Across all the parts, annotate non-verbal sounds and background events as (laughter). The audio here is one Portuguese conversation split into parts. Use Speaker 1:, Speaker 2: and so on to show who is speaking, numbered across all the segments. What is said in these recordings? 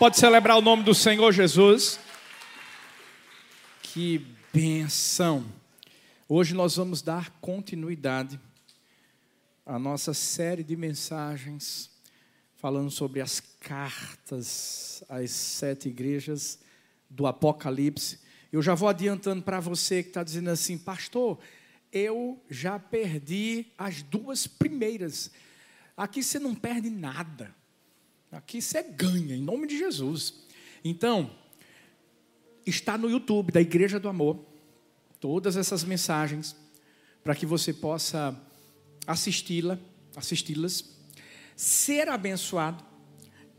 Speaker 1: Pode celebrar o nome do Senhor Jesus. Que benção. Hoje nós vamos dar continuidade à nossa série de mensagens falando sobre as cartas às sete igrejas do Apocalipse. Eu já vou adiantando para você que está dizendo assim, pastor, eu já perdi as duas primeiras. Aqui você não perde nada. Aqui você ganha, em nome de Jesus. Então, está no YouTube da Igreja do Amor, todas essas mensagens, para que você possa assisti-la, assisti-las, ser abençoado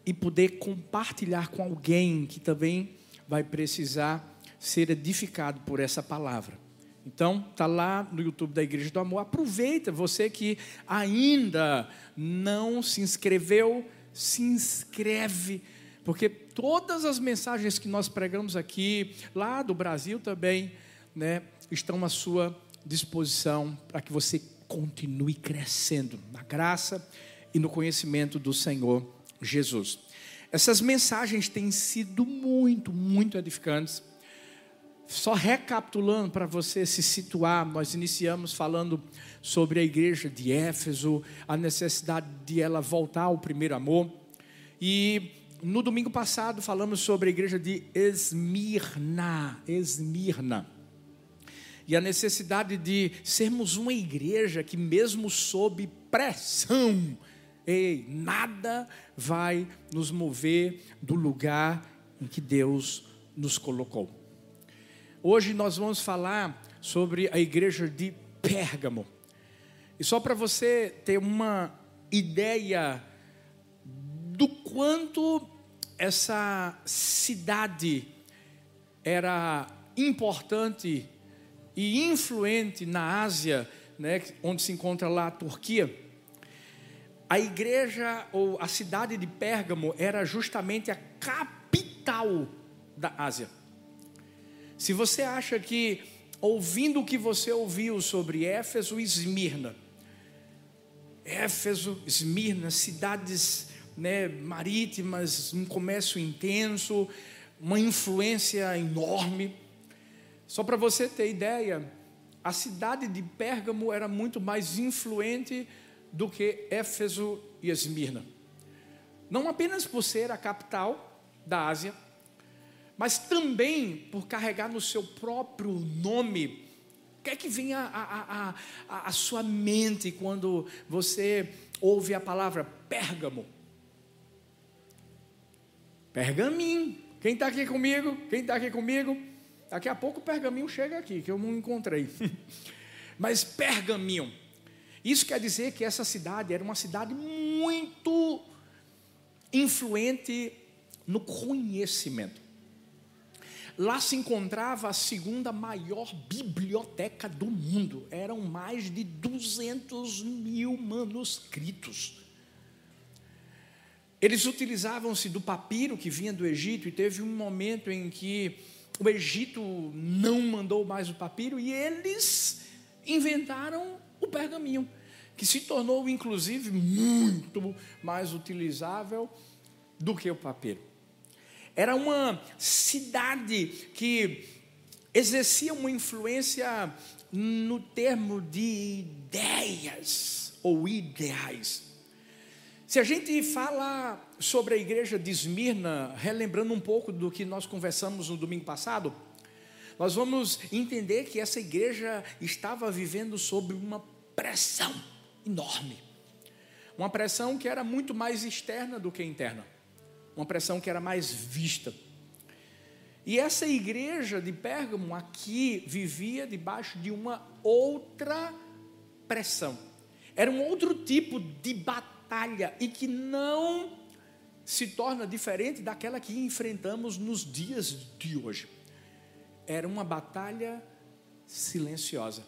Speaker 1: e poder compartilhar com alguém que também vai precisar ser edificado por essa palavra. Então, está lá no YouTube da Igreja do Amor. Aproveita, você que ainda não se inscreveu, se inscreve, porque todas as mensagens que nós pregamos aqui, lá do Brasil também, né, estão à sua disposição para que você continue crescendo na graça e no conhecimento do Senhor Jesus. Essas mensagens têm sido muito, muito edificantes. Só recapitulando para você se situar, nós iniciamos falando sobre a igreja de Éfeso, a necessidade de ela voltar ao primeiro amor. E no domingo passado falamos sobre a igreja de Esmirna, Esmirna. E a necessidade de sermos uma igreja que mesmo sob pressão, ei, nada vai nos mover do lugar em que Deus nos colocou. Hoje nós vamos falar sobre a igreja de Pérgamo. E só para você ter uma ideia do quanto essa cidade era importante e influente na Ásia, né, onde se encontra lá a Turquia. A igreja ou a cidade de Pérgamo era justamente a capital da Ásia. Se você acha que, ouvindo o que você ouviu sobre Éfeso e Esmirna, Éfeso, Esmirna, cidades né, marítimas, um comércio intenso, uma influência enorme. Só para você ter ideia, a cidade de Pérgamo era muito mais influente do que Éfeso e Esmirna. Não apenas por ser a capital da Ásia, mas também por carregar no seu próprio nome. O que é que vem à a, a, a, a, sua mente quando você ouve a palavra Pérgamo? Pergaminho. Quem está aqui comigo? Quem está aqui comigo? Daqui a pouco o pergaminho chega aqui, que eu não encontrei. (laughs) Mas pergaminho. Isso quer dizer que essa cidade era uma cidade muito influente no conhecimento. Lá se encontrava a segunda maior biblioteca do mundo. Eram mais de 200 mil manuscritos. Eles utilizavam-se do papiro que vinha do Egito, e teve um momento em que o Egito não mandou mais o papiro, e eles inventaram o pergaminho, que se tornou, inclusive, muito mais utilizável do que o papiro. Era uma cidade que exercia uma influência no termo de ideias ou ideais. Se a gente fala sobre a igreja de Esmirna, relembrando um pouco do que nós conversamos no domingo passado, nós vamos entender que essa igreja estava vivendo sob uma pressão enorme. Uma pressão que era muito mais externa do que interna uma pressão que era mais vista. E essa igreja de Pérgamo aqui vivia debaixo de uma outra pressão. Era um outro tipo de batalha e que não se torna diferente daquela que enfrentamos nos dias de hoje. Era uma batalha silenciosa.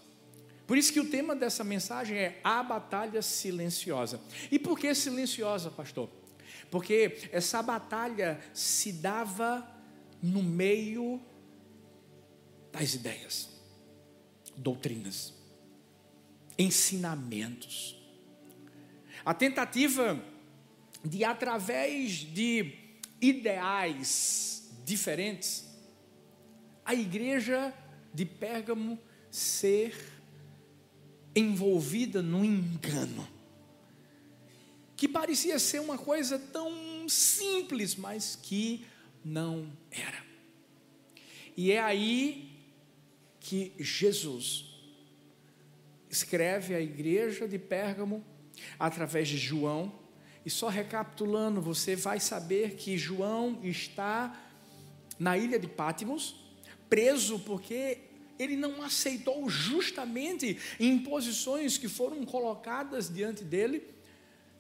Speaker 1: Por isso que o tema dessa mensagem é a batalha silenciosa. E por que silenciosa, pastor? Porque essa batalha se dava no meio das ideias, doutrinas, ensinamentos. A tentativa de, através de ideais diferentes, a igreja de Pérgamo ser envolvida num engano, que parecia ser uma coisa tão simples, mas que não era. E é aí que Jesus escreve à igreja de Pérgamo através de João. E só recapitulando, você vai saber que João está na ilha de Pátimos, preso porque ele não aceitou justamente imposições que foram colocadas diante dele,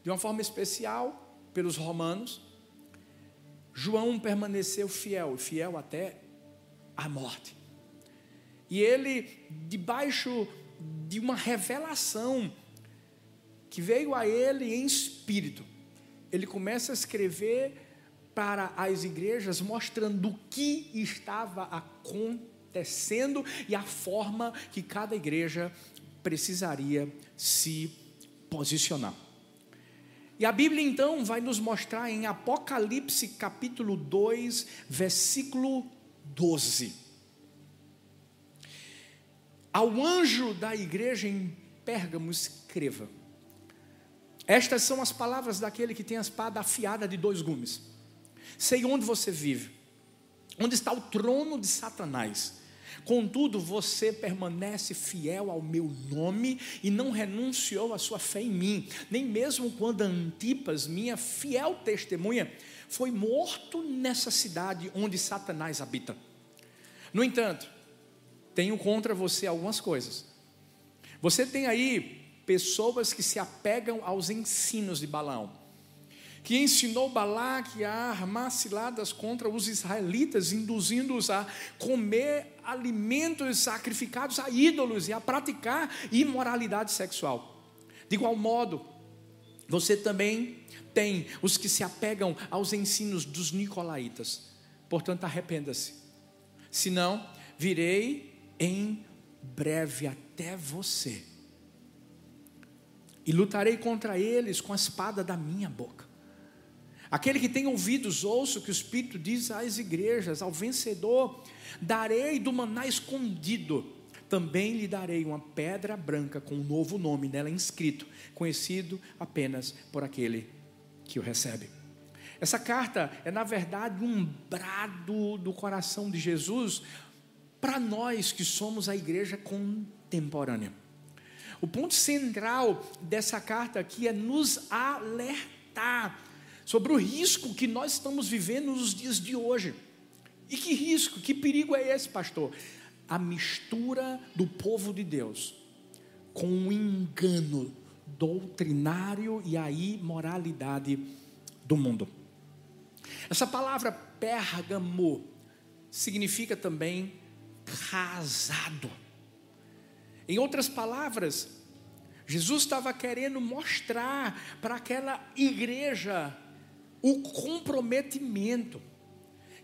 Speaker 1: de uma forma especial, pelos romanos. João permaneceu fiel, fiel até a morte. E ele, debaixo de uma revelação que veio a ele em espírito, ele começa a escrever para as igrejas, mostrando o que estava acontecendo e a forma que cada igreja precisaria se posicionar. E a Bíblia então vai nos mostrar em Apocalipse capítulo 2, versículo 12 ao anjo da igreja em Pérgamo, escreva: Estas são as palavras daquele que tem a espada afiada de dois gumes. Sei onde você vive, onde está o trono de Satanás. Contudo, você permanece fiel ao meu nome e não renunciou à sua fé em mim, nem mesmo quando Antipas, minha fiel testemunha, foi morto nessa cidade onde Satanás habita. No entanto, tenho contra você algumas coisas. Você tem aí pessoas que se apegam aos ensinos de Balaão, que ensinou Balaque a armar ciladas contra os israelitas, induzindo-os a comer alimentos sacrificados a ídolos e a praticar imoralidade sexual. De igual modo, você também tem os que se apegam aos ensinos dos nicolaítas. Portanto, arrependa-se. Senão, virei em breve até você, e lutarei contra eles com a espada da minha boca. Aquele que tem ouvidos, ouça o que o Espírito diz às igrejas: ao vencedor darei do maná escondido, também lhe darei uma pedra branca com um novo nome nela inscrito, conhecido apenas por aquele que o recebe. Essa carta é, na verdade, um brado do coração de Jesus para nós que somos a igreja contemporânea. O ponto central dessa carta aqui é nos alertar sobre o risco que nós estamos vivendo nos dias de hoje. E que risco, que perigo é esse, pastor? A mistura do povo de Deus com o engano doutrinário e a imoralidade do mundo. Essa palavra Pérgamo significa também casado. Em outras palavras, Jesus estava querendo mostrar para aquela igreja o comprometimento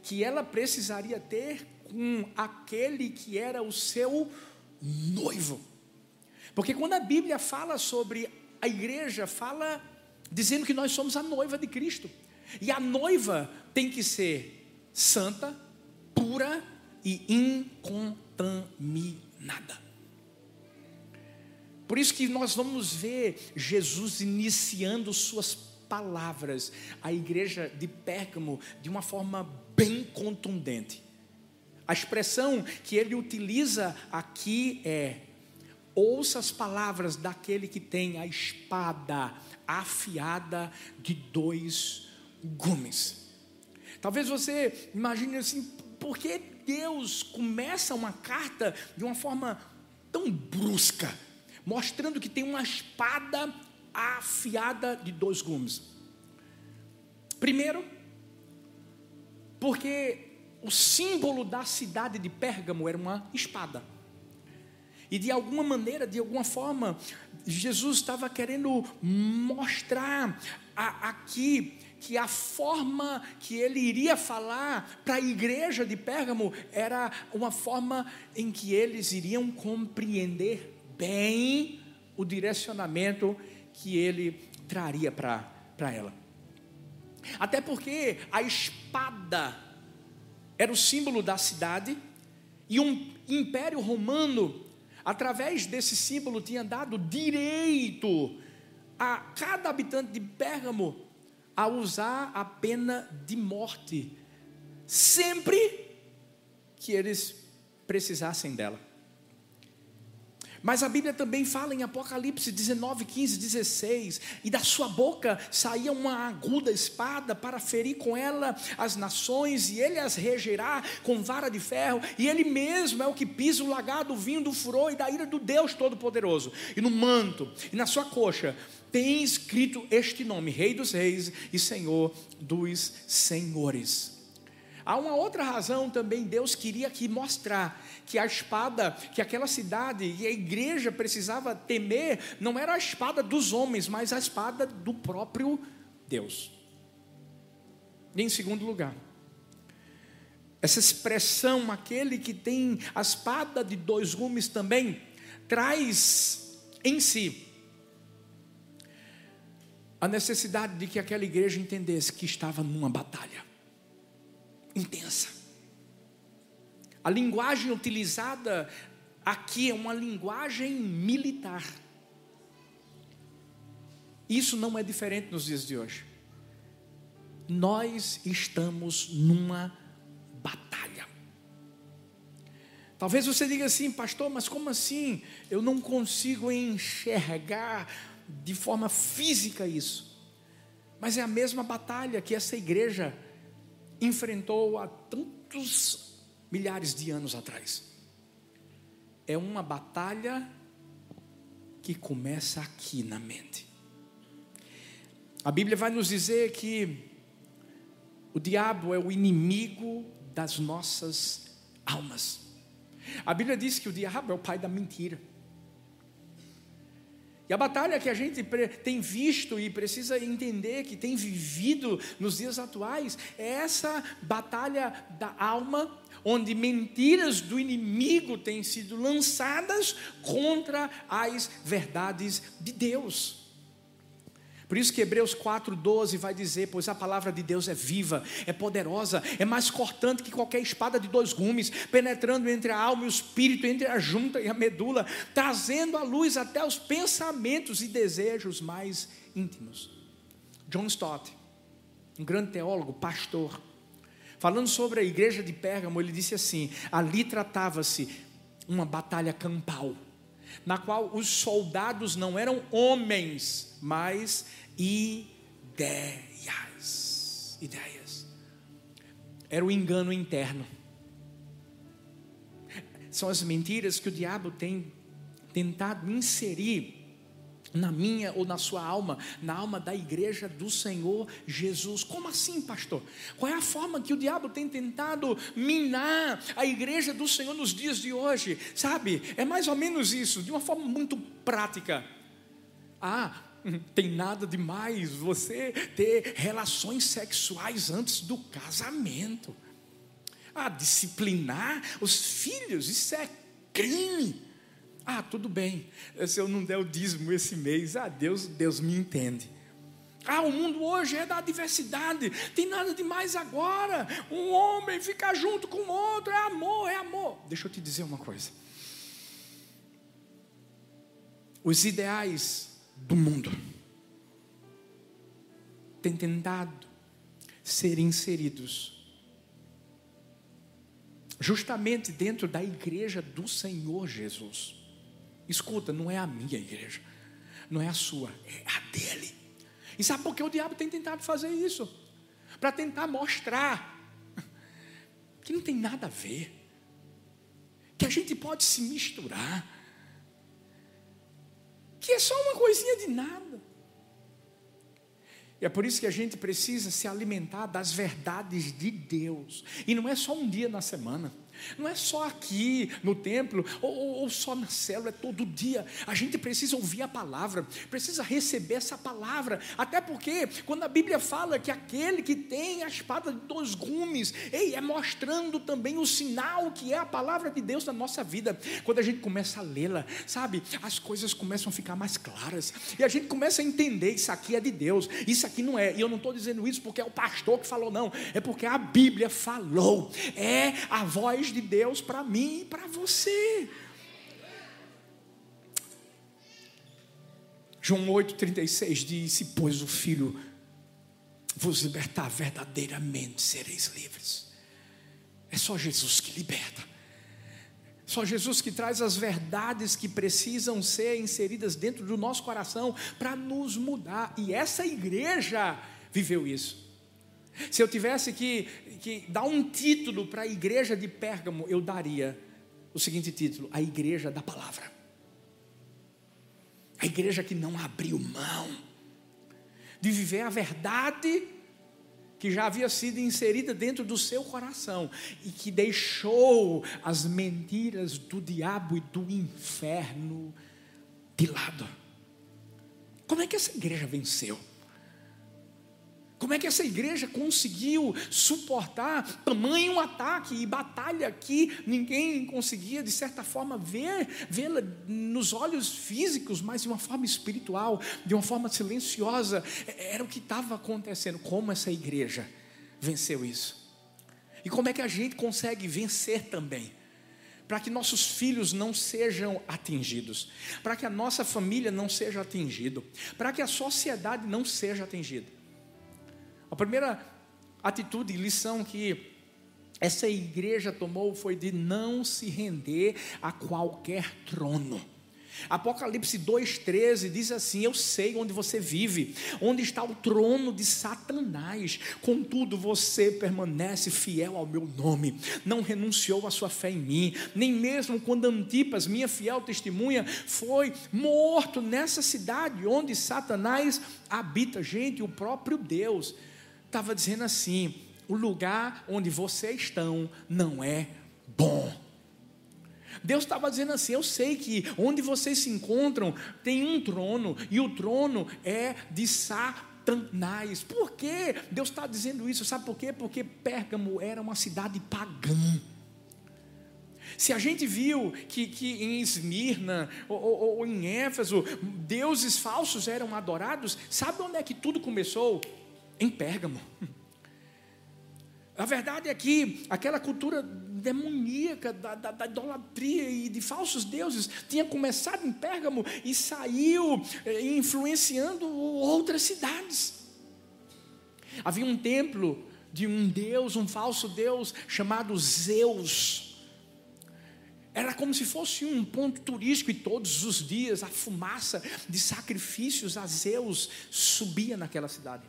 Speaker 1: que ela precisaria ter com aquele que era o seu noivo. Porque quando a Bíblia fala sobre a igreja, fala dizendo que nós somos a noiva de Cristo. E a noiva tem que ser santa, pura e incontaminada. Por isso que nós vamos ver Jesus iniciando suas palavras à igreja de Pérgamo de uma forma bem contundente. A expressão que ele utiliza aqui é: ouça as palavras daquele que tem a espada afiada de dois gumes. Talvez você imagine assim, por que Deus começa uma carta de uma forma tão brusca, mostrando que tem uma espada afiada de dois gumes. Primeiro, porque o símbolo da cidade de Pérgamo era uma espada. E de alguma maneira, de alguma forma, Jesus estava querendo mostrar a, aqui que a forma que ele iria falar para a igreja de Pérgamo era uma forma em que eles iriam compreender bem o direcionamento que ele traria para ela. Até porque a espada era o símbolo da cidade e um império romano, através desse símbolo, tinha dado direito a cada habitante de Pérgamo a usar a pena de morte, sempre que eles precisassem dela. Mas a Bíblia também fala em Apocalipse 19, 15, 16: e da sua boca saía uma aguda espada para ferir com ela as nações, e ele as regerá com vara de ferro, e ele mesmo é o que pisa o lagado, o vinho do furor e da ira do Deus Todo-Poderoso. E no manto, e na sua coxa, tem escrito este nome: Rei dos Reis e Senhor dos Senhores. Há uma outra razão também, Deus queria aqui mostrar que a espada que aquela cidade e a igreja precisava temer não era a espada dos homens, mas a espada do próprio Deus. E em segundo lugar, essa expressão, aquele que tem a espada de dois gumes também, traz em si a necessidade de que aquela igreja entendesse que estava numa batalha intensa. A linguagem utilizada aqui é uma linguagem militar. Isso não é diferente nos dias de hoje. Nós estamos numa batalha. Talvez você diga assim, pastor, mas como assim? Eu não consigo enxergar de forma física isso. Mas é a mesma batalha que essa igreja enfrentou há tantos milhares de anos atrás. É uma batalha que começa aqui na mente. A Bíblia vai nos dizer que o diabo é o inimigo das nossas almas. A Bíblia diz que o diabo é o pai da mentira. E a batalha que a gente tem visto e precisa entender que tem vivido nos dias atuais é essa batalha da alma, onde mentiras do inimigo têm sido lançadas contra as verdades de Deus. Por isso que Hebreus 4,12 vai dizer: Pois a palavra de Deus é viva, é poderosa, é mais cortante que qualquer espada de dois gumes, penetrando entre a alma e o espírito, entre a junta e a medula, trazendo à luz até os pensamentos e desejos mais íntimos. John Stott, um grande teólogo, pastor, falando sobre a igreja de Pérgamo, ele disse assim: ali tratava-se uma batalha campal na qual os soldados não eram homens, mas ideias. Ideias. Era o engano interno. São as mentiras que o diabo tem tentado inserir na minha ou na sua alma, na alma da igreja do Senhor Jesus. Como assim, pastor? Qual é a forma que o diabo tem tentado minar a igreja do Senhor nos dias de hoje? Sabe? É mais ou menos isso, de uma forma muito prática. Ah, tem nada demais você ter relações sexuais antes do casamento. Ah, disciplinar os filhos, isso é crime. Ah, tudo bem. Se eu não der o dízimo esse mês, ah, Deus, Deus me entende. Ah, o mundo hoje é da diversidade. Tem nada demais agora. Um homem ficar junto com o outro é amor, é amor. Deixa eu te dizer uma coisa. Os ideais do mundo têm tentado ser inseridos justamente dentro da igreja do Senhor Jesus. Escuta, não é a minha igreja, não é a sua, é a dele. E sabe por que o diabo tem tentado fazer isso? Para tentar mostrar que não tem nada a ver, que a gente pode se misturar, que é só uma coisinha de nada. E é por isso que a gente precisa se alimentar das verdades de Deus. E não é só um dia na semana. Não é só aqui no templo ou, ou, só na célula, é todo dia. A gente precisa ouvir a palavra, precisa receber essa palavra. Até porque, quando a Bíblia fala que aquele que tem a espada de dois gumes, ei, é mostrando também o sinal que é a palavra de Deus na nossa vida. Quando a gente começa a lê-la, sabe, as coisas começam a ficar mais claras e a gente começa a entender: isso aqui é de Deus, isso aqui não é. E eu não estou dizendo isso porque é o pastor que falou, não, é porque a Bíblia falou, é a voz de Deus para mim e para você. João 8,36 diz: Pois o Filho vos libertar verdadeiramente, sereis livres. É só Jesus que liberta. Só Jesus que traz as verdades que precisam ser inseridas dentro do nosso coração para nos mudar. E essa igreja viveu isso. Se eu tivesse que, que dar um título para a igreja de Pérgamo, eu daria o seguinte título: A Igreja da Palavra. A igreja que não abriu mão de viver a verdade que já havia sido inserida dentro do seu coração e que deixou as mentiras do diabo e do inferno de lado. Como é que essa igreja venceu? Como é que essa igreja conseguiu suportar tamanho ataque e batalha que ninguém conseguia, de certa forma, ver, vê-la nos olhos físicos, mas de uma forma espiritual, de uma forma silenciosa? Era o que estava acontecendo. Como essa igreja venceu isso? E como é que a gente consegue vencer também? Para que nossos filhos não sejam atingidos, para que a nossa família não seja atingida, para que a sociedade não seja atingida. A primeira atitude, lição que essa igreja tomou foi de não se render a qualquer trono. Apocalipse 2,13 diz assim: Eu sei onde você vive, onde está o trono de Satanás, contudo você permanece fiel ao meu nome, não renunciou à sua fé em mim, nem mesmo quando Antipas, minha fiel testemunha, foi morto nessa cidade onde Satanás habita. Gente, o próprio Deus estava dizendo assim: o lugar onde vocês estão não é bom. Deus estava dizendo assim: eu sei que onde vocês se encontram tem um trono, e o trono é de Satanás. Por que Deus está dizendo isso? Sabe por quê? Porque Pérgamo era uma cidade pagã. Se a gente viu que, que em Esmirna ou, ou, ou em Éfeso deuses falsos eram adorados, sabe onde é que tudo começou? Em Pérgamo. A verdade é que aquela cultura demoníaca da, da, da, idolatria e de falsos deuses tinha começado em Pérgamo e saiu eh, influenciando outras cidades. Havia um templo de um deus, um falso deus chamado Zeus. Era como se fosse um ponto turístico e todos os dias a fumaça de sacrifícios a Zeus subia naquela cidade.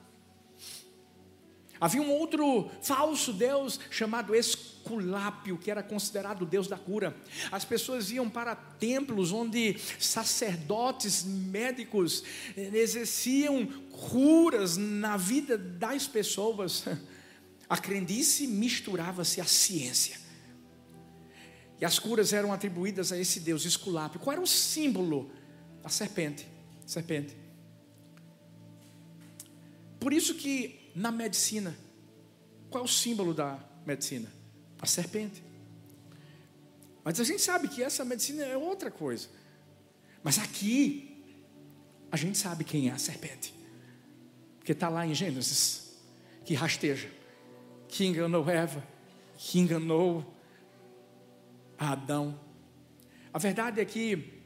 Speaker 1: Havia um outro falso deus chamado Esculápio, que era considerado o deus da cura. As pessoas iam para templos onde sacerdotes médicos eh, exerciam curas na vida das pessoas. (laughs) A crendice misturava-se à ciência. E as curas eram atribuídas a esse deus Esculápio. Qual era o símbolo? A serpente. Serpente. Por isso que na medicina. Qual é o símbolo da medicina? A serpente. Mas a gente sabe que essa medicina é outra coisa. Mas aqui, a gente sabe quem é a serpente. Porque está lá em Gênesis, que rasteja, que enganou Eva, que enganou Adão. A verdade é que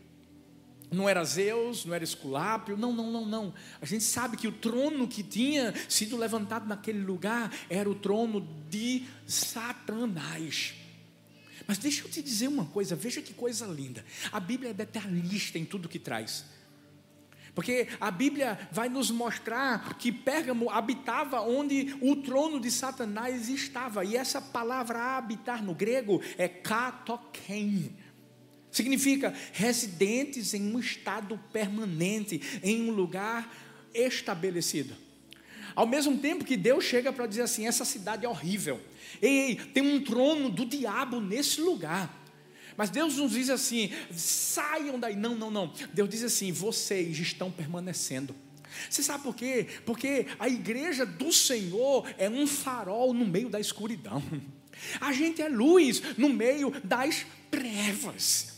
Speaker 1: não era Zeus, não era Esculápio, não, não, não, não. A gente sabe que o trono que tinha sido levantado naquele lugar era o trono de Satanás. Mas deixa eu te dizer uma coisa, veja que coisa linda. A Bíblia é detalhista em tudo que traz. Porque a Bíblia vai nos mostrar que Pérgamo habitava onde o trono de Satanás estava. E essa palavra habitar no grego é katoken Significa residentes em um estado permanente, em um lugar estabelecido. Ao mesmo tempo que Deus chega para dizer assim: essa cidade é horrível. Ei, ei, tem um trono do diabo nesse lugar. Mas Deus nos diz assim: saiam daí. Não, não, não. Deus diz assim: vocês estão permanecendo. Você sabe por quê? Porque a igreja do Senhor é um farol no meio da escuridão. A gente é luz no meio das trevas.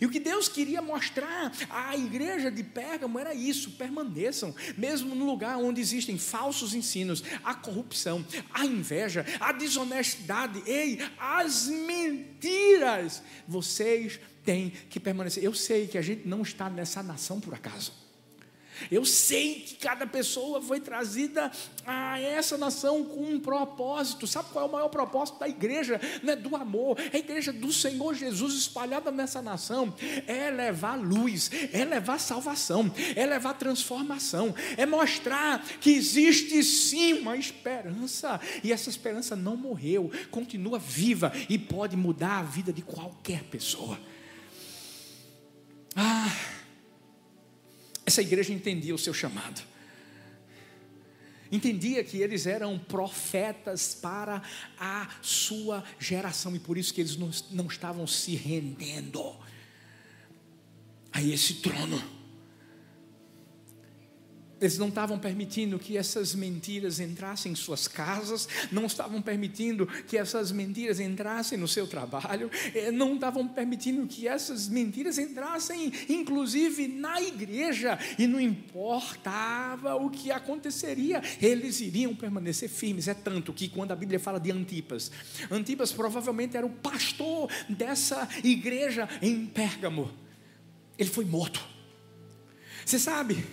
Speaker 1: E o que Deus queria mostrar à igreja de Pérgamo era isso: permaneçam, mesmo no lugar onde existem falsos ensinos, a corrupção, a inveja, a desonestidade, ei, as mentiras. Vocês têm que permanecer. Eu sei que a gente não está nessa nação por acaso. Eu sei que cada pessoa foi trazida a essa nação com um propósito. Sabe qual é o maior propósito da igreja? Não é do amor, é a igreja do Senhor Jesus espalhada nessa nação. É levar luz, é levar salvação, é levar transformação, é mostrar que existe sim uma esperança. E essa esperança não morreu, continua viva e pode mudar a vida de qualquer pessoa. Ah. Essa igreja entendia o seu chamado. Entendia que eles eram profetas para a sua geração e por isso que eles não, não estavam se rendendo a esse trono eles não estavam permitindo que essas mentiras entrassem em suas casas, não estavam permitindo que essas mentiras entrassem no seu trabalho, eh, não estavam permitindo que essas mentiras entrassem, inclusive, na igreja, e não importava o que aconteceria, eles iriam permanecer firmes. É tanto que, quando a Bíblia fala de Antipas, Antipas provavelmente era o pastor dessa igreja em Pérgamo, ele foi morto. Você sabe?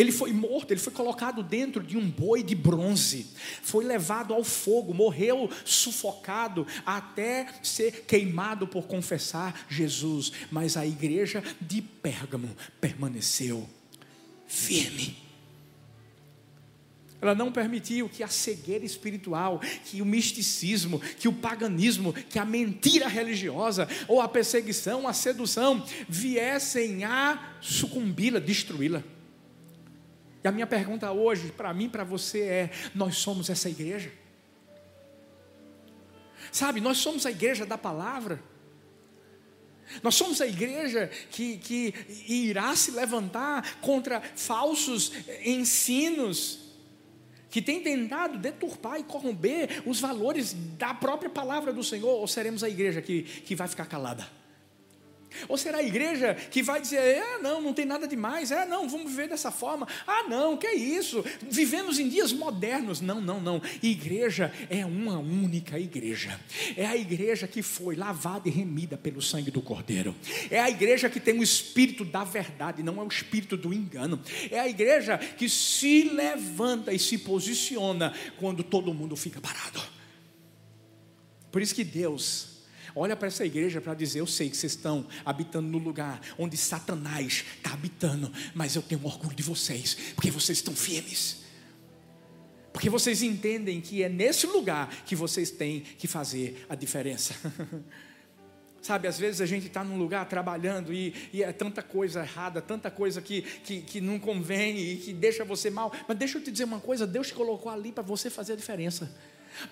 Speaker 1: Ele foi morto, ele foi colocado dentro de um boi de bronze, foi levado ao fogo, morreu sufocado até ser queimado por confessar Jesus. Mas a igreja de Pérgamo permaneceu firme. Ela não permitiu que a cegueira espiritual, que o misticismo, que o paganismo, que a mentira religiosa, ou a perseguição, a sedução, viessem a sucumbi-la, destruí-la. E a minha pergunta hoje, para mim, para você é: nós somos essa igreja? Sabe, nós somos a igreja da palavra. Nós somos a igreja que, que irá se levantar contra falsos ensinos, que tem tentado deturpar e corromper os valores da própria palavra do Senhor, ou seremos a igreja que, que vai ficar calada? Ou será a igreja que vai dizer: é, não, não tem nada demais, é, não, vamos viver dessa forma, ah, não, que é isso, vivemos em dias modernos. Não, não, não. Igreja é uma única igreja, é a igreja que foi lavada e remida pelo sangue do Cordeiro, é a igreja que tem o espírito da verdade, não é o espírito do engano, é a igreja que se levanta e se posiciona quando todo mundo fica parado. Por isso que Deus olha para essa igreja para dizer: Eu sei que vocês estão habitando no lugar onde Satanás está habitando, mas eu tenho orgulho de vocês, porque vocês estão firmes. Porque vocês entendem que é nesse lugar que vocês têm que fazer a diferença. (laughs) Sabe, às vezes a gente está num lugar trabalhando e, e, é tanta coisa errada, tanta coisa que, que, que não convém e que deixa você mal. Mas deixa eu te dizer uma coisa: Deus te colocou ali para você fazer a diferença.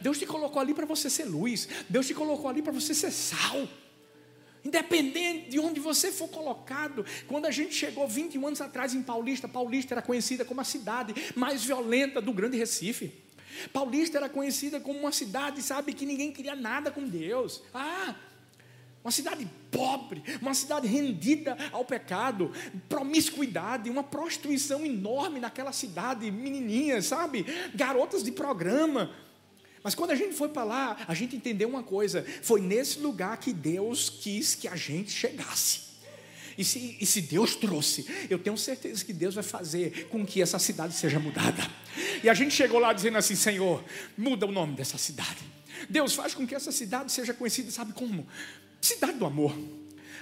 Speaker 1: Deus te colocou ali para você ser luz. Deus te colocou ali para você ser sal. Independente de onde você for colocado, quando a gente chegou 21 anos atrás em Paulista, Paulista era conhecida como a cidade mais violenta do Grande Recife. Paulista era conhecida como uma cidade, sabe, que ninguém queria nada com Deus. Ah, uma cidade pobre, uma cidade rendida ao pecado, promiscuidade, uma prostituição enorme naquela cidade, menininhas, sabe, garotas de programa. Mas quando a gente foi para lá, a gente entendeu uma coisa: foi nesse lugar que Deus quis que a gente chegasse. E se, e se, Deus trouxe, eu tenho certeza que Deus vai fazer com que essa cidade seja mudada. E a gente chegou lá dizendo assim: Senhor, muda o nome dessa cidade. Deus faz com que essa cidade seja conhecida, sabe como? Cidade do amor.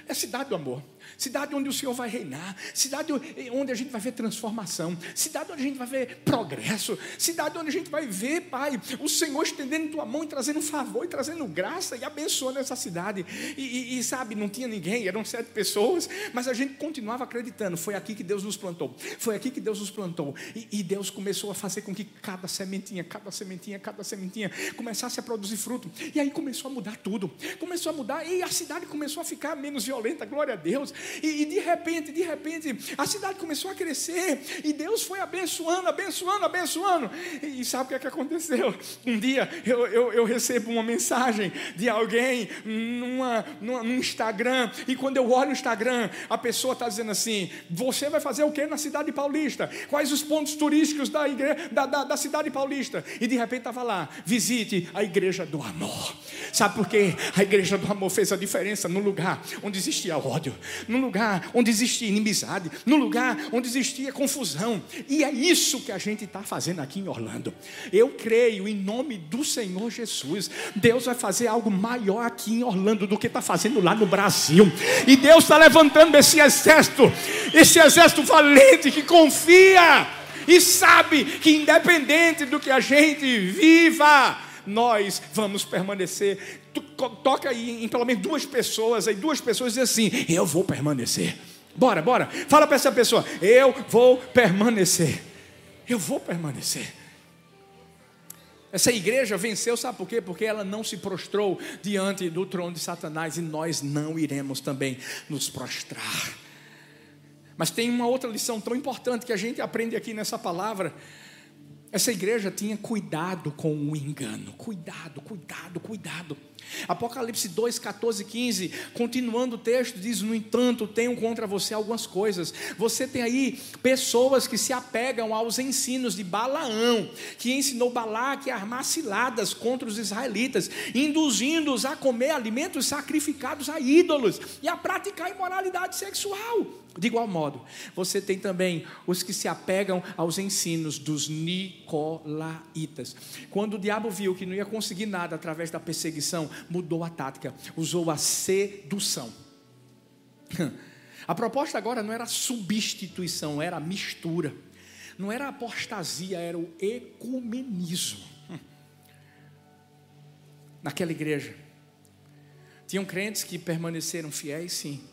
Speaker 1: É cidade do amor. Cidade onde o Senhor vai reinar, cidade onde a gente vai ver transformação, cidade onde a gente vai ver progresso, cidade onde a gente vai ver, Pai, o Senhor estendendo tua mão e trazendo favor e trazendo graça e abençoando essa cidade. E, e, e sabe, não tinha ninguém, eram sete pessoas, mas a gente continuava acreditando. Foi aqui que Deus nos plantou, foi aqui que Deus nos plantou. E, e Deus começou a fazer com que cada sementinha, cada sementinha, cada sementinha começasse a produzir fruto. E aí começou a mudar tudo, começou a mudar e a cidade começou a ficar menos violenta, glória a Deus. E, e, de repente, de repente, a cidade começou a crescer. E Deus foi abençoando, abençoando, abençoando. E, e sabe o que, é que aconteceu? (laughs) Um dia eu, eu, eu, recebo uma mensagem de alguém numa, numa, no Instagram. E quando eu olho o Instagram, a pessoa está dizendo assim: Você vai fazer o que na cidade paulista? Quais os pontos turísticos da, igreja, da, da, da cidade paulista? E de repente estava lá: Visite a igreja do amor. Sabe por quê? A igreja do amor fez a diferença no lugar onde existia ódio, no lugar onde existia inimizade, no lugar onde existia confusão. E é isso que a gente está fazendo aqui em Orlando. Eu creio em nome do Senhor Jesus. Deus vai fazer algo maior aqui em Orlando do que está fazendo lá no Brasil. E Deus está levantando esse exército, esse exército valente que confia e sabe que independente do que a gente viva, nós vamos permanecer. Toca aí em pelo menos duas pessoas, aí duas pessoas dizem assim: Eu vou permanecer. Bora, bora. Fala para essa pessoa: Eu vou permanecer. Eu vou permanecer. Essa igreja venceu, sabe por quê? Porque ela não se prostrou diante do trono de Satanás e nós não iremos também nos prostrar. Mas tem uma outra lição tão importante que a gente aprende aqui nessa palavra essa igreja tinha cuidado com o engano. Cuidado, cuidado, cuidado. Apocalipse 2, 14, 15, continuando o texto, diz: No entanto, tenho contra você algumas coisas. Você tem aí pessoas que se apegam aos ensinos de Balaão, que ensinou Balaque a armar ciladas contra os israelitas, induzindo-os a comer alimentos sacrificados a ídolos e a praticar imoralidade sexual. De igual modo, você tem também os que se apegam aos ensinos dos nicolaítas. Quando o diabo viu que não ia conseguir nada através da perseguição, mudou a tática, usou a sedução. (laughs) A proposta agora não era substituição, era mistura. Não era apostasia, era o ecumenismo. (laughs) Naquela igreja, tinham crentes que permaneceram fiéis, sim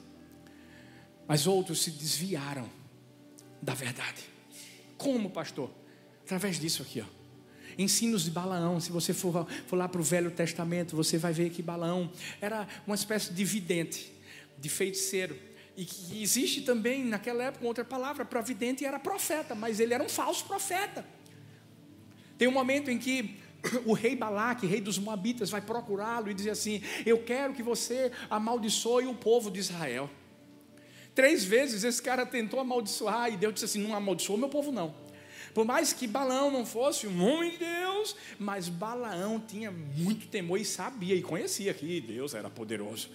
Speaker 1: mas outros se desviaram da verdade. Como, pastor? Através disso aqui, ó. Ensinos de Balaão. Se você for, for lá para o Velho Testamento, você vai ver que Balaão era uma espécie de vidente, de feiticeiro. E que existe também naquela época outra palavra para vidente era profeta, mas ele era um falso profeta. Tem um momento em que (coughs) o rei Balaque, rei dos Moabitas, vai procurá-lo e dizer assim: Eu quero que você amaldiçoe o povo de Israel. Três vezes esse cara tentou amaldiçoar e Deus disse assim: não amaldiçoou meu povo, não. Por mais que Balaão não fosse um homem de Deus, mas Balaão tinha muito temor e sabia e conhecia que Deus era poderoso.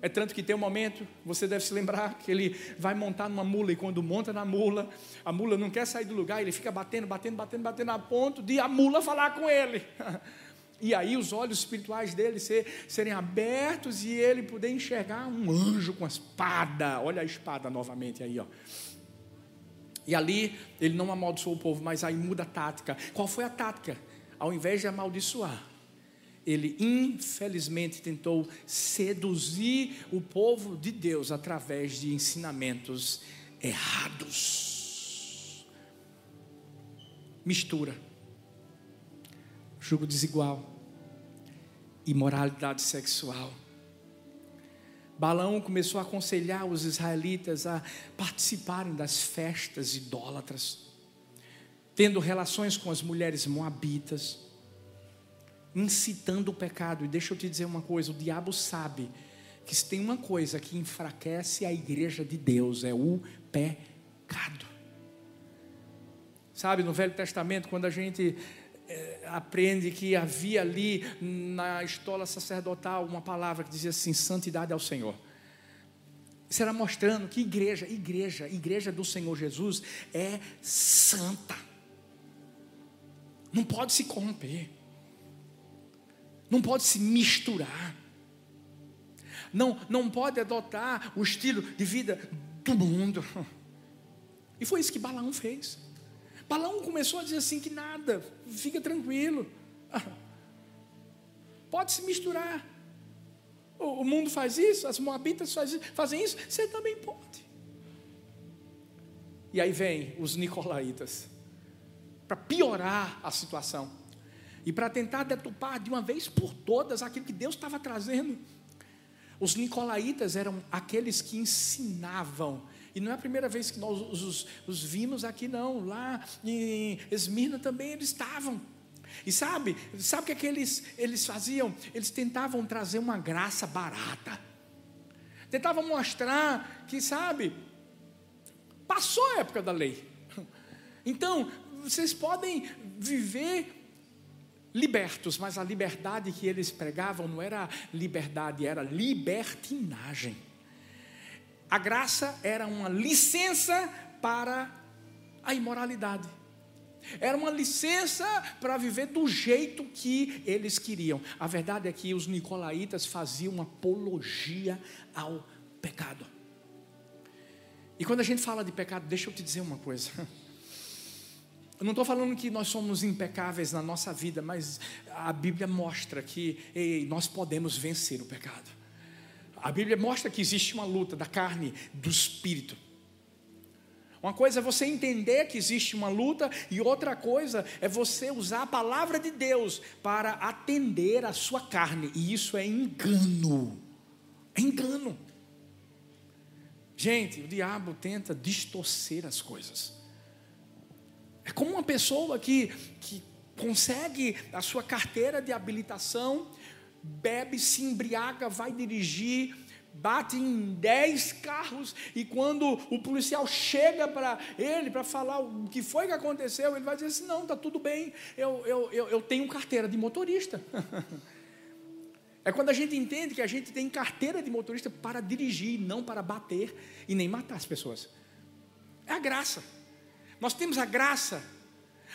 Speaker 1: É tanto que tem um momento, você deve se lembrar, que ele vai montar numa mula e quando monta na mula, a mula não quer sair do lugar, ele fica batendo, batendo, batendo, batendo a ponto de a mula falar com ele. (laughs) E aí os olhos espirituais dele ser, serem abertos e ele poder enxergar um anjo com a espada. Olha a espada novamente aí, ó. E ali ele não amaldiçoou o povo, mas aí muda a tática. Qual foi a tática? Ao invés de amaldiçoar, ele infelizmente tentou seduzir o povo de Deus através de ensinamentos errados. Mistura jugo desigual, imoralidade sexual. Balão começou a aconselhar os israelitas a participarem das festas idólatras, tendo relações com as mulheres moabitas, incitando o pecado. E deixa eu te dizer uma coisa: o diabo sabe que se tem uma coisa que enfraquece a igreja de Deus é o pecado. Sabe, no Velho Testamento, quando a gente aprende que havia ali na estola sacerdotal uma palavra que dizia assim: santidade ao Senhor. Será mostrando que igreja, igreja, igreja do Senhor Jesus é santa. Não pode se corromper. Não pode se misturar. não, não pode adotar o estilo de vida do mundo. E foi isso que Balaão fez. Balaão começou a dizer assim: que nada, fica tranquilo, pode se misturar. O, mundo faz isso, as moabitas fazem isso, você também pode. E aí vem os nicolaítas, para piorar a situação. E para tentar detupar de uma vez por todas aquilo que Deus estava trazendo. Os nicolaítas eram aqueles que ensinavam. E não é a primeira vez que nós os, os vimos aqui, não. Lá em Esmirna também eles estavam. E sabe, sabe o que, é que eles, eles faziam? Eles tentavam trazer uma graça barata. Tentavam mostrar que, sabe, passou a época da lei. Então, vocês podem viver libertos, mas a liberdade que eles pregavam não era liberdade, era libertinagem. A graça era uma licença para a imoralidade. Era uma licença para viver do jeito que eles queriam. A verdade é que os nicolaítas faziam apologia ao pecado. E quando a gente fala de pecado, deixa eu te dizer uma coisa. (laughs) Eu não estou falando que nós somos impecáveis na nossa vida, mas a Bíblia mostra que ei, nós podemos vencer o pecado. A Bíblia mostra que existe uma luta da carne, do espírito. Uma coisa é você entender que existe uma luta, e outra coisa é você usar a palavra de Deus para atender a sua carne, e isso é engano. É engano. Gente, o diabo tenta distorcer as coisas. É como uma pessoa que, que consegue a sua carteira de habilitação, bebe, se embriaga, vai dirigir, bate em dez carros e quando o policial chega para ele para falar o que foi que aconteceu, ele vai dizer assim: não, está tudo bem, eu, eu, eu, eu tenho carteira de motorista. (laughs) É quando a gente entende que a gente tem carteira de motorista para dirigir, não para bater e nem matar as pessoas. É a graça. Nós temos a graça,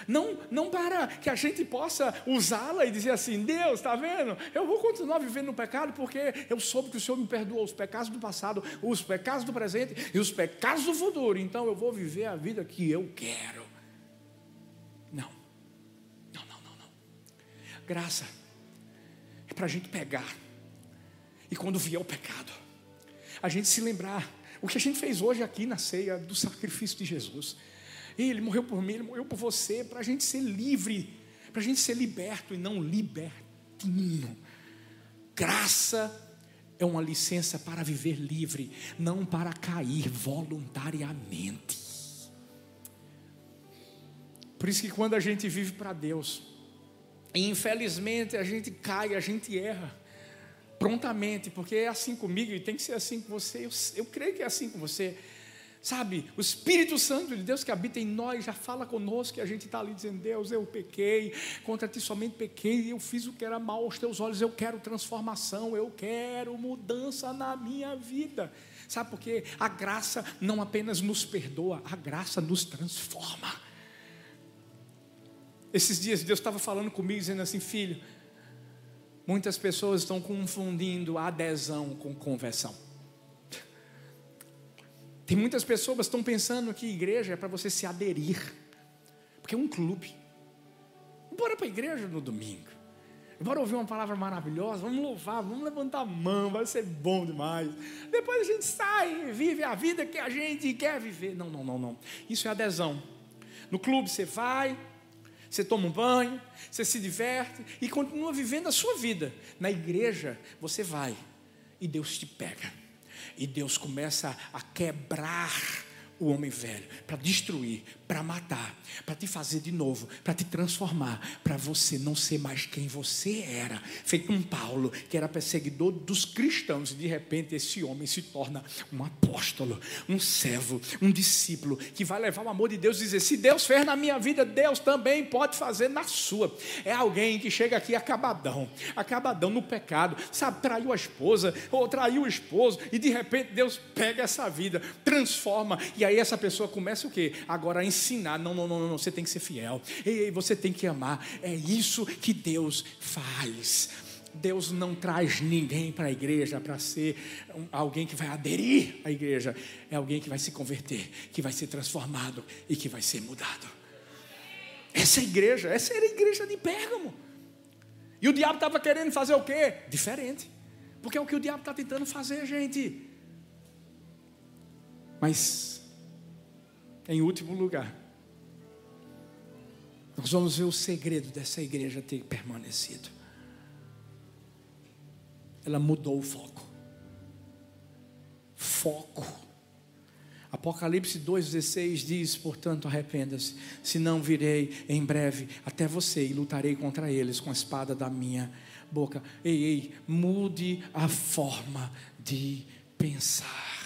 Speaker 1: não, não para que a gente possa usá-la e dizer assim: Deus, está vendo? Eu vou continuar vivendo no pecado porque eu soube que o Senhor me perdoou os pecados do passado, os pecados do presente e os pecados do futuro. Então eu vou viver a vida que eu quero. Não, não, não, não, não. Graça é para a gente pegar e quando vier o pecado, a gente se lembrar o que a gente fez hoje aqui na ceia do sacrifício de Jesus. Ele morreu por mim, ele morreu por você, para a gente ser livre, para a gente ser liberto e não libertino. Graça é uma licença para viver livre, não para cair voluntariamente. Por isso que quando a gente vive para Deus, infelizmente a gente cai, a gente erra prontamente, porque é assim comigo e tem que ser assim com você. Eu, eu creio que é assim com você. Sabe, o Espírito Santo de Deus que habita em nós já fala conosco e a gente está ali dizendo: Deus, eu pequei, contra ti somente pequei, eu fiz o que era mal aos teus olhos, eu quero transformação, eu quero mudança na minha vida. Sabe por quê? A graça não apenas nos perdoa, a graça nos transforma. Esses dias Deus estava falando comigo, dizendo assim: Filho, muitas pessoas estão confundindo adesão com conversão. Tem muitas pessoas que estão pensando que igreja é para você se aderir, porque é um clube. Bora para a igreja no domingo. Bora ouvir uma palavra maravilhosa, vamos louvar, vamos levantar a mão, vai ser bom demais. Depois a gente sai, vive a vida que a gente quer viver. Não, não, não, não. Isso é adesão. No clube você vai, você toma um banho, você se diverte e continua vivendo a sua vida. Na igreja você vai e Deus te pega. E Deus começa a quebrar o homem velho, para destruir, para matar, para te fazer de novo, para te transformar, para você não ser mais quem você era. Feito um Paulo, que era perseguidor dos cristãos, e de repente esse homem se torna um apóstolo, um servo, um discípulo, que vai levar o amor de Deus e dizer: se Deus fez na minha vida, Deus também pode fazer na sua. É alguém que chega aqui acabadão, acabadão no pecado, sabe, traiu a esposa, ou traiu o esposo, e de repente Deus pega essa vida, transforma, e aí essa pessoa começa o quê? Agora a ensinar: não, não, não, não, você tem que ser fiel, e você tem que amar. É isso que Deus faz. Deus não traz ninguém para a igreja para ser alguém que vai aderir à igreja. É alguém que vai se converter, que vai ser transformado e que vai ser mudado. Essa é igreja, essa era a igreja de Pérgamo. E o diabo estava querendo fazer o quê? Diferente. Porque é o que o diabo está tentando fazer, gente. Mas, em último lugar, nós vamos ver o segredo dessa igreja ter permanecido ela mudou o foco. Foco. Apocalipse 2,16 diz: Portanto, arrependa-se, senão virei em breve até você e lutarei contra eles com a espada da minha boca. Ei, ei, mude a forma de pensar.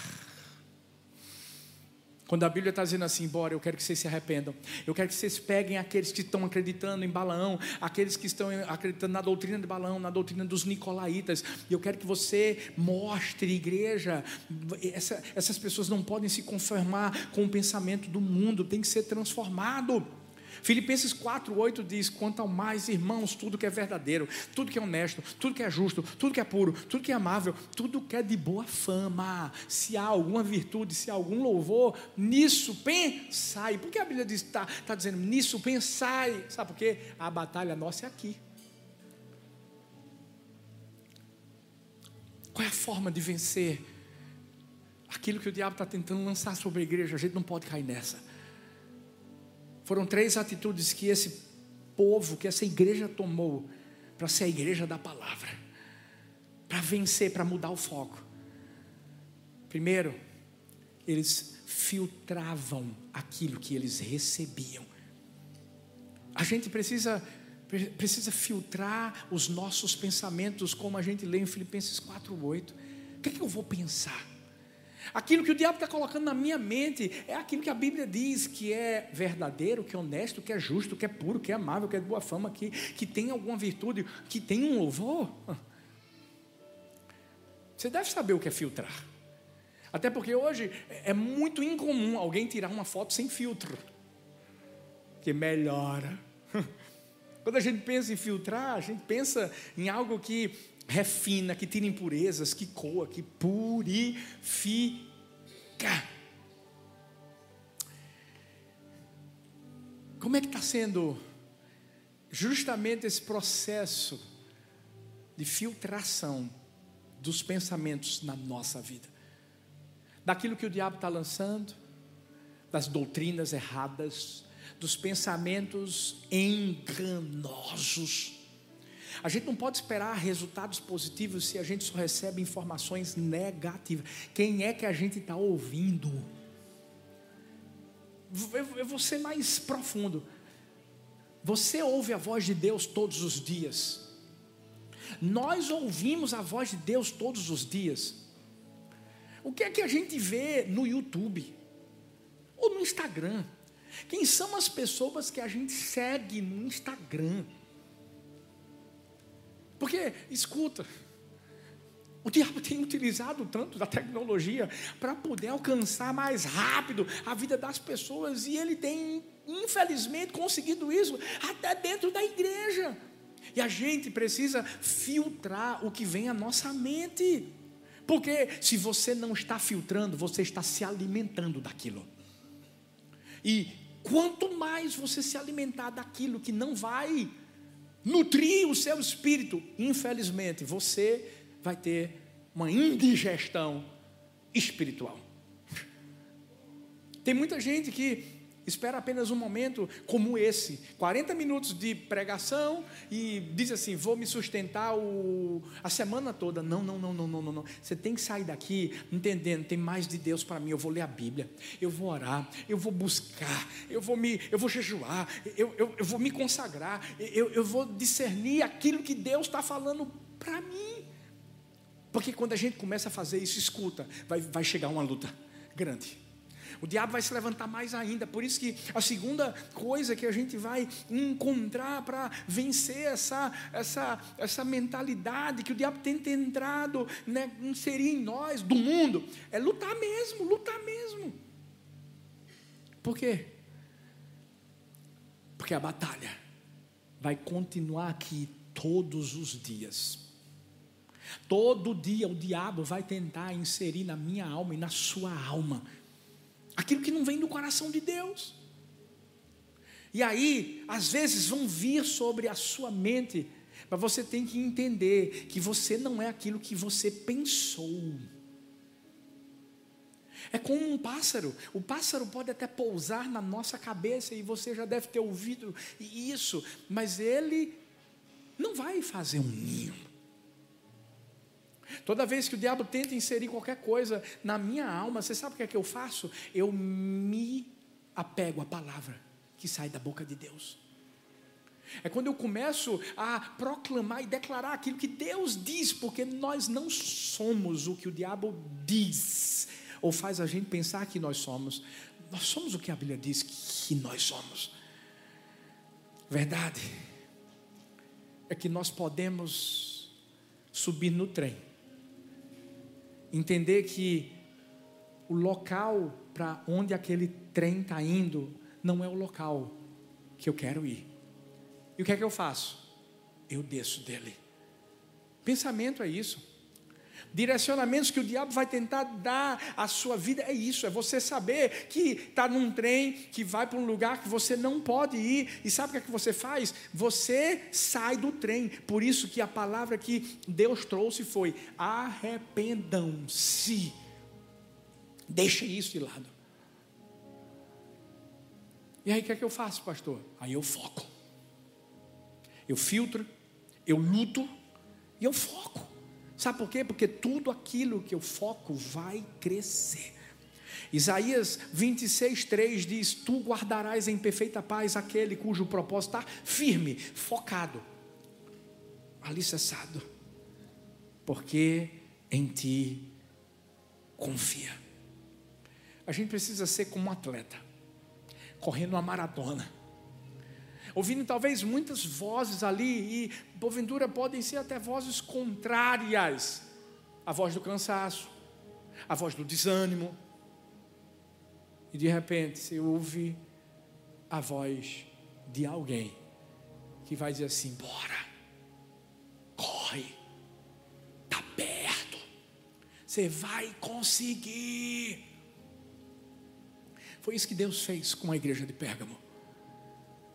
Speaker 1: Quando a Bíblia está dizendo assim, embora eu quero que vocês se arrependam, eu quero que vocês peguem aqueles que estão acreditando em Balaão, aqueles que estão acreditando na doutrina de Balaão, na doutrina dos Nicolaítas, e eu quero que você mostre, igreja, essa, essas pessoas não podem se conformar com o pensamento do mundo, tem que ser transformado. Filipenses 4:8 diz: "Quanto ao mais, irmãos, tudo que é verdadeiro, tudo que é honesto, tudo que é justo, tudo que é puro, tudo que é amável, tudo que é de boa fama, se há alguma virtude, se há algum louvor, nisso pensai". Por que a Bíblia está tá dizendo nisso pensai? Sabe por quê? A batalha nossa é aqui. Qual é a forma de vencer aquilo que o diabo está tentando lançar sobre a igreja? A gente não pode cair nessa. Foram três atitudes que esse povo, que essa igreja tomou para ser a igreja da palavra, para vencer, para mudar o foco. Primeiro, eles filtravam aquilo que eles recebiam. A gente precisa precisa filtrar os nossos pensamentos, como a gente lê em Filipenses 4:8. O que, é que eu vou pensar? Aquilo que o diabo está colocando na minha mente é aquilo que a Bíblia diz que é verdadeiro, que é honesto, que é justo, que é puro, que é amável, que é de boa fama, que, que tem alguma virtude, que tem um louvor. Você deve saber o que é filtrar. Até porque hoje é muito incomum alguém tirar uma foto sem filtro, que melhora. (laughs) Quando a gente pensa em filtrar, a gente pensa em algo que refina, que tira impurezas, que coa, que purifica. Como é que está sendo justamente esse processo de filtração dos pensamentos na nossa vida? Daquilo que o diabo está lançando, das doutrinas erradas, dos pensamentos enganosos a gente não pode esperar resultados positivos se a gente só recebe informações negativas. Quem é que a gente está ouvindo? Eu vou ser mais profundo. Você ouve a voz de Deus todos os dias. Nós ouvimos a voz de Deus todos os dias. O que é que a gente vê no YouTube? Ou no Instagram? Quem são as pessoas que a gente segue no Instagram? Porque, escuta, o diabo tem utilizado tanto da tecnologia para poder alcançar mais rápido a vida das pessoas e ele tem, infelizmente, conseguido isso até dentro da igreja. E a gente precisa filtrar o que vem à nossa mente. Porque se você não está filtrando, você está se alimentando daquilo. E quanto mais você se alimentar daquilo que não vai nutrir o seu espírito, infelizmente, você vai ter uma indigestão espiritual. Tem muita gente que espera apenas um momento como esse, 40 minutos de pregação e diz assim: vou me sustentar o, a semana toda. Não, não, não, não, não, não. Você tem que sair daqui entendendo, tem mais de Deus para mim. Eu vou ler a Bíblia, eu vou orar, eu vou buscar, eu vou me, eu vou jejuar, eu, eu, eu vou me consagrar, eu, eu vou discernir aquilo que Deus está falando para mim. Porque quando a gente começa a fazer isso, escuta, vai, vai chegar uma luta grande o diabo vai se levantar mais ainda. Por isso que a segunda coisa que a gente vai encontrar para vencer essa, essa, essa mentalidade que o diabo tenta entrado, né, inserir em nós, do mundo, é lutar mesmo, lutar mesmo. Por quê? Porque a batalha vai continuar aqui todos os dias. Todo dia o diabo vai tentar inserir na minha alma e na sua alma aquilo que não vem do coração de Deus. E aí, às vezes vão vir sobre a sua mente, mas você tem que entender que você não é aquilo que você pensou. É como um pássaro. O pássaro pode até pousar na nossa cabeça e você já deve ter ouvido isso, mas ele não vai fazer um ninho. Toda vez que o diabo tenta inserir qualquer coisa na minha alma, você sabe o que é que eu faço? Eu me apego à palavra que sai da boca de Deus. É quando eu começo a proclamar e declarar aquilo que Deus diz, porque nós não somos o que o diabo diz, ou faz a gente pensar que nós somos. Nós somos o que a Bíblia diz que nós somos. Verdade é que nós podemos subir no trem entender que o local para onde aquele trem está indo não é o local que eu quero ir. E o que é que eu faço? Eu desço dele. Pensamento é isso. Direcionamentos que o diabo vai tentar dar à sua vida é isso, é você saber que está num trem que vai para um lugar que você não pode ir, e sabe o que é que você faz? Você sai do trem. Por isso que a palavra que Deus trouxe foi: arrependam-se. Deixa isso de lado. E aí o que é que eu faço, pastor? Aí eu foco. Eu filtro, eu luto e eu foco. Sabe por quê? Porque tudo aquilo que eu foco vai crescer. Isaías 26, 3 diz: Tu guardarás em perfeita paz aquele cujo propósito está firme, focado, alicerçado, porque em ti confia. A gente precisa ser como um atleta, correndo uma maratona ouvindo talvez muitas vozes ali, e porventura podem ser até vozes contrárias a voz do cansaço, a voz do desânimo. E de repente você ouve a voz de alguém que vai dizer assim: bora, corre, está perto, você vai conseguir. Foi isso que Deus fez com a igreja de Pérgamo.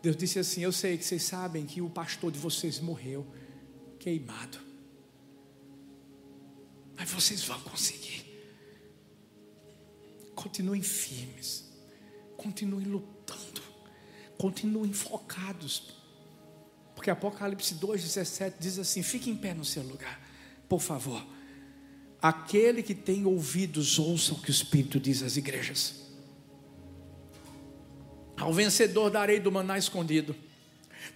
Speaker 1: Deus disse assim: Eu sei que vocês sabem que o pastor de vocês morreu queimado. Mas vocês vão conseguir. Continuem firmes. Continuem lutando. Continuem focados. Porque Apocalipse 2,17 diz assim: Fique em pé no seu lugar, por favor. Aquele que tem ouvidos, ouça o que o Espírito diz às igrejas. Ao vencedor darei do maná escondido.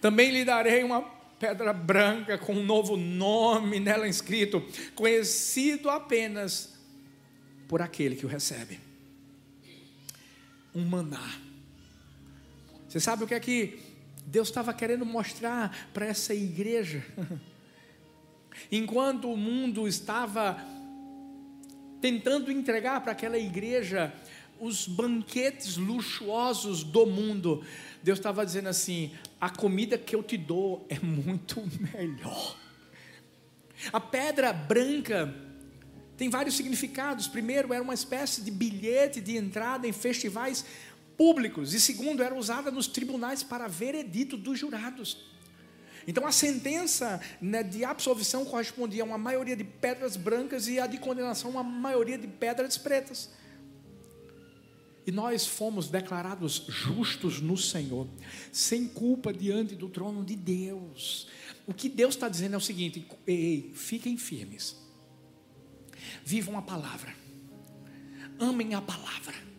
Speaker 1: Também lhe darei uma pedra branca com um novo nome nela inscrito, conhecido apenas por aquele que o recebe. Um maná. Você sabe o que é que Deus estava querendo mostrar para essa igreja? (laughs) Enquanto o mundo estava tentando entregar para aquela igreja os banquetes luxuosos do mundo, Deus estava dizendo assim: a comida que eu te dou é muito melhor. A pedra branca tem vários significados. Primeiro, era uma espécie de bilhete de entrada em festivais públicos, e segundo, era usada nos tribunais para veredito dos jurados. Então a sentença né, de absolvição correspondia a uma maioria de pedras brancas e a de condenação a uma maioria de pedras pretas. E nós fomos declarados justos no Senhor, sem culpa diante do trono de Deus. O que Deus está dizendo é o seguinte: ei, fiquem firmes, vivam a palavra, amem a palavra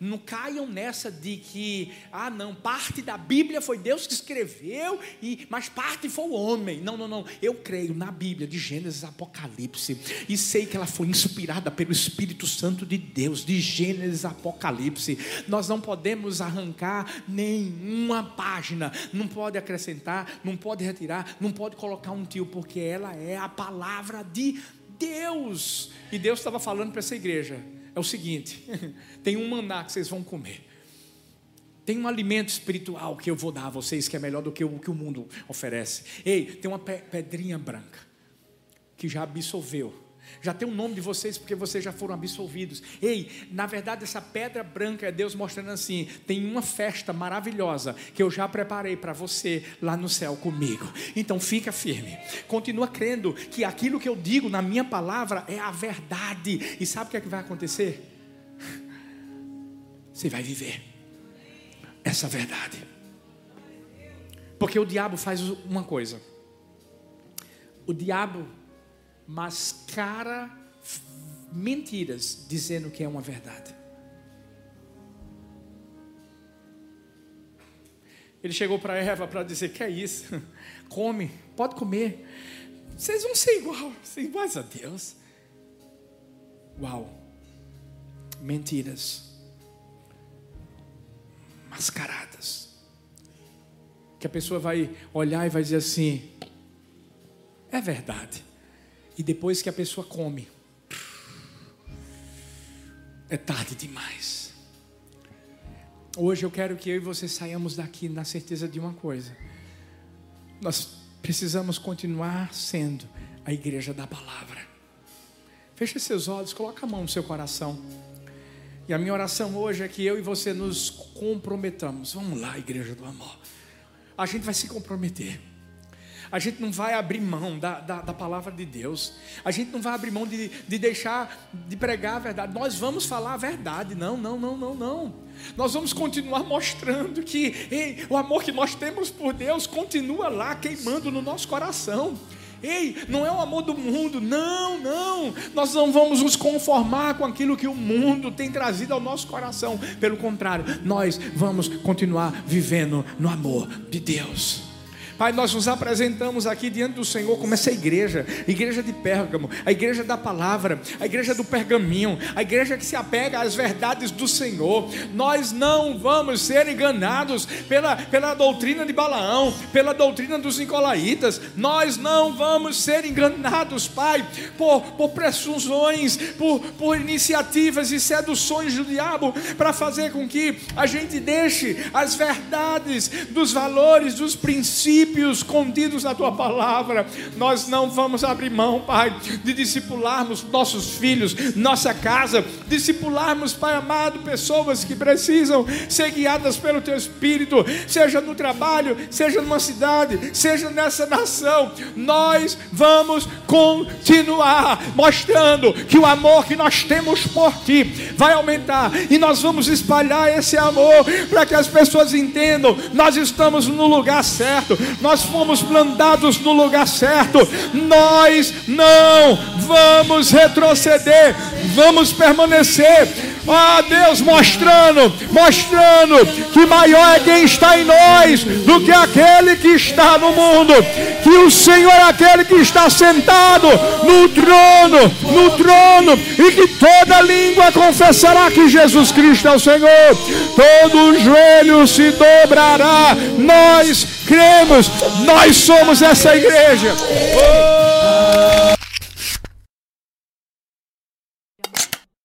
Speaker 1: não caiam nessa de que, ah, não, parte da Bíblia foi Deus que escreveu, e mas parte foi o homem. Não, não, não. Eu creio na Bíblia, de Gênesis a Apocalipse, e sei que ela foi inspirada pelo Espírito Santo de Deus, de Gênesis a Apocalipse. Nós não podemos arrancar nenhuma página, não pode acrescentar, não pode retirar, não pode colocar um tio, porque ela é a palavra de Deus. E Deus estava falando para essa igreja é o seguinte: (laughs) tem um maná que vocês vão comer. Tem um alimento espiritual que eu vou dar a vocês que é melhor do que o que o mundo oferece. Ei, tem uma pedrinha branca. que já absolveu. Já tem o nome de vocês porque vocês já foram absolvidos. Ei, na verdade, essa pedra branca é Deus mostrando assim: tem uma festa maravilhosa que eu já preparei para você lá no céu comigo. Então fica firme, continua crendo que aquilo que eu digo na minha palavra é a verdade. E sabe o que, é que vai acontecer? Você vai viver essa verdade. Porque o diabo faz uma coisa. O diabo mascara mentiras dizendo que é uma verdade. Ele chegou para Eva para dizer: Que é isso? (laughs) Come, pode comer. Vocês vão ser igual, (laughs) ser iguais a Deus. Uau, mentiras mascaradas. Que a pessoa vai olhar e vai dizer assim: É verdade. E depois que a pessoa come, é tarde demais. Hoje eu quero que eu e você saiamos daqui na certeza de uma coisa. Nós precisamos continuar sendo a igreja da palavra. Feche seus olhos, coloca a mão no seu coração. E a minha oração hoje é que eu e você nos comprometamos. Vamos lá, igreja do amor. A gente vai se comprometer. A gente não vai abrir mão da, da, da, palavra de Deus. A gente não vai abrir mão de, de deixar de pregar a verdade. Nós vamos falar a verdade. Não, não, não, não, não. Nós vamos continuar mostrando que ei, o amor que nós temos por Deus continua lá queimando no nosso coração. Ei, não é o amor do mundo, não, não. Nós não vamos nos conformar com aquilo que o mundo tem trazido ao nosso coração. Pelo contrário, nós vamos continuar vivendo no amor de Deus. Pai, nós nos apresentamos aqui diante do Senhor como essa igreja, igreja de Pérgamo, a igreja da palavra, a igreja do pergaminho, a igreja que se apega às verdades do Senhor. Nós não vamos ser enganados pela, pela doutrina de Balaão, pela doutrina dos Nicolaitas. Nós não vamos ser enganados, Pai, por, por presunções, por, por iniciativas e seduções do diabo para fazer com que a gente deixe as verdades dos valores, dos princípios princípios contidos na tua palavra. Nós não vamos abrir mão, Pai, de discipularmos nossos filhos, nossa casa, discipularmos, Pai amado, pessoas que precisam ser guiadas pelo teu espírito, seja no trabalho, seja numa cidade, seja nessa nação. Nós vamos continuar mostrando que o amor que nós temos por ti vai aumentar e nós vamos espalhar esse amor para que as pessoas entendam, nós estamos no lugar certo, nós fomos plantados no lugar certo, nós não vamos retroceder, vamos permanecer. Ah, Deus mostrando, mostrando que maior é quem está em nós do que aquele que está no mundo. Que o Senhor é aquele que está sentado no trono, no trono, e que toda língua confessará que Jesus Cristo é o Senhor. Todo joelho se dobrará. Nós cremos, nós somos essa igreja. Oh!